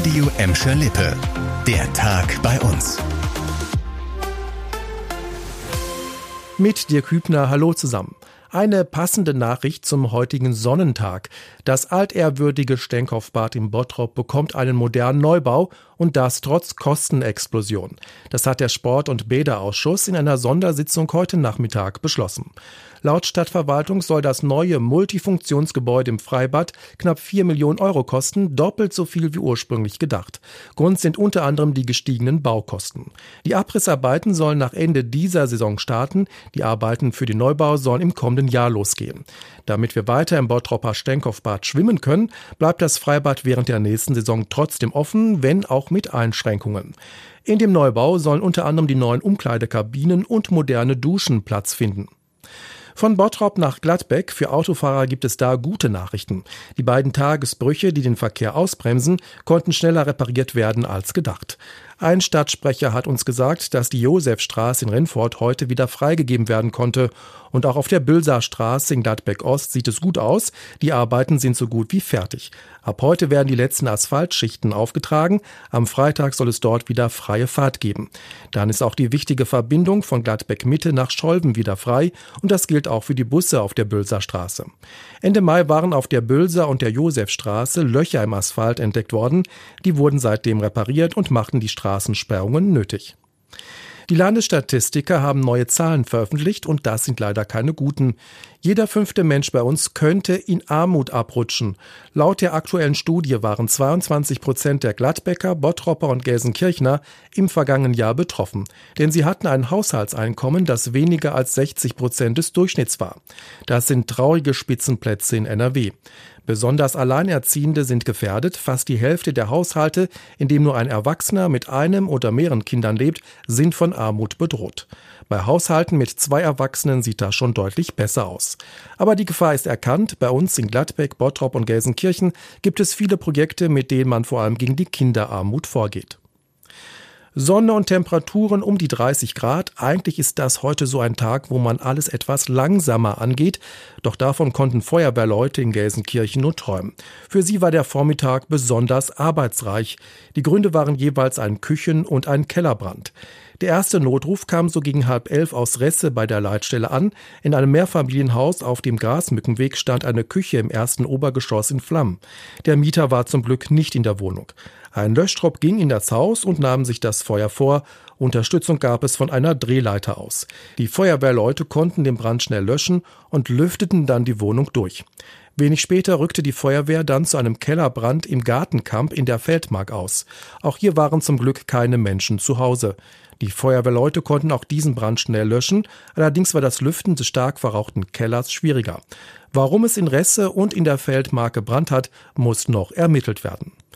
Radio Emscher Lippe. Der Tag bei uns. Mit dir Kübner, hallo zusammen. Eine passende Nachricht zum heutigen Sonnentag. Das altehrwürdige Stenkopfbad im Bottrop bekommt einen modernen Neubau und das trotz Kostenexplosion. Das hat der Sport- und Bäderausschuss in einer Sondersitzung heute Nachmittag beschlossen. Laut Stadtverwaltung soll das neue Multifunktionsgebäude im Freibad knapp 4 Millionen Euro kosten, doppelt so viel wie ursprünglich gedacht. Grund sind unter anderem die gestiegenen Baukosten. Die Abrissarbeiten sollen nach Ende dieser Saison starten. Die Arbeiten für den Neubau sollen im kommenden Jahr losgehen. Damit wir weiter im Bottropper Stenkopfbad schwimmen können, bleibt das Freibad während der nächsten Saison trotzdem offen, wenn auch mit Einschränkungen. In dem Neubau sollen unter anderem die neuen Umkleidekabinen und moderne Duschen Platz finden. Von Bottrop nach Gladbeck für Autofahrer gibt es da gute Nachrichten. Die beiden Tagesbrüche, die den Verkehr ausbremsen, konnten schneller repariert werden als gedacht. Ein Stadtsprecher hat uns gesagt, dass die Josefstraße in Rennfort heute wieder freigegeben werden konnte. Und auch auf der Bülser Straße in Gladbeck Ost sieht es gut aus. Die Arbeiten sind so gut wie fertig. Ab heute werden die letzten Asphaltschichten aufgetragen. Am Freitag soll es dort wieder freie Fahrt geben. Dann ist auch die wichtige Verbindung von Gladbeck Mitte nach Scholven wieder frei. Und das gilt auch für die Busse auf der Bülser Straße. Ende Mai waren auf der Bülser und der Josefstraße Löcher im Asphalt entdeckt worden. Die wurden seitdem repariert und machten die Straße Straßensperrungen nötig. Die Landesstatistiker haben neue Zahlen veröffentlicht und das sind leider keine guten. Jeder fünfte Mensch bei uns könnte in Armut abrutschen. Laut der aktuellen Studie waren 22 Prozent der Gladbecker, Bottropper und Gelsenkirchner im vergangenen Jahr betroffen. Denn sie hatten ein Haushaltseinkommen, das weniger als 60 Prozent des Durchschnitts war. Das sind traurige Spitzenplätze in NRW. Besonders Alleinerziehende sind gefährdet. Fast die Hälfte der Haushalte, in dem nur ein Erwachsener mit einem oder mehreren Kindern lebt, sind von Armut bedroht. Bei Haushalten mit zwei Erwachsenen sieht das schon deutlich besser aus. Aber die Gefahr ist erkannt. Bei uns in Gladbeck, Bottrop und Gelsenkirchen gibt es viele Projekte, mit denen man vor allem gegen die Kinderarmut vorgeht. Sonne und Temperaturen um die 30 Grad. Eigentlich ist das heute so ein Tag, wo man alles etwas langsamer angeht. Doch davon konnten Feuerwehrleute in Gelsenkirchen nur träumen. Für sie war der Vormittag besonders arbeitsreich. Die Gründe waren jeweils ein Küchen- und ein Kellerbrand. Der erste Notruf kam so gegen halb elf aus Resse bei der Leitstelle an. In einem Mehrfamilienhaus auf dem Grasmückenweg stand eine Küche im ersten Obergeschoss in Flammen. Der Mieter war zum Glück nicht in der Wohnung. Ein Löschtrupp ging in das Haus und nahm sich das Feuer vor. Unterstützung gab es von einer Drehleiter aus. Die Feuerwehrleute konnten den Brand schnell löschen und lüfteten dann die Wohnung durch. Wenig später rückte die Feuerwehr dann zu einem Kellerbrand im Gartenkamp in der Feldmark aus. Auch hier waren zum Glück keine Menschen zu Hause. Die Feuerwehrleute konnten auch diesen Brand schnell löschen, allerdings war das Lüften des stark verrauchten Kellers schwieriger. Warum es in Resse und in der Feldmark gebrannt hat, muss noch ermittelt werden.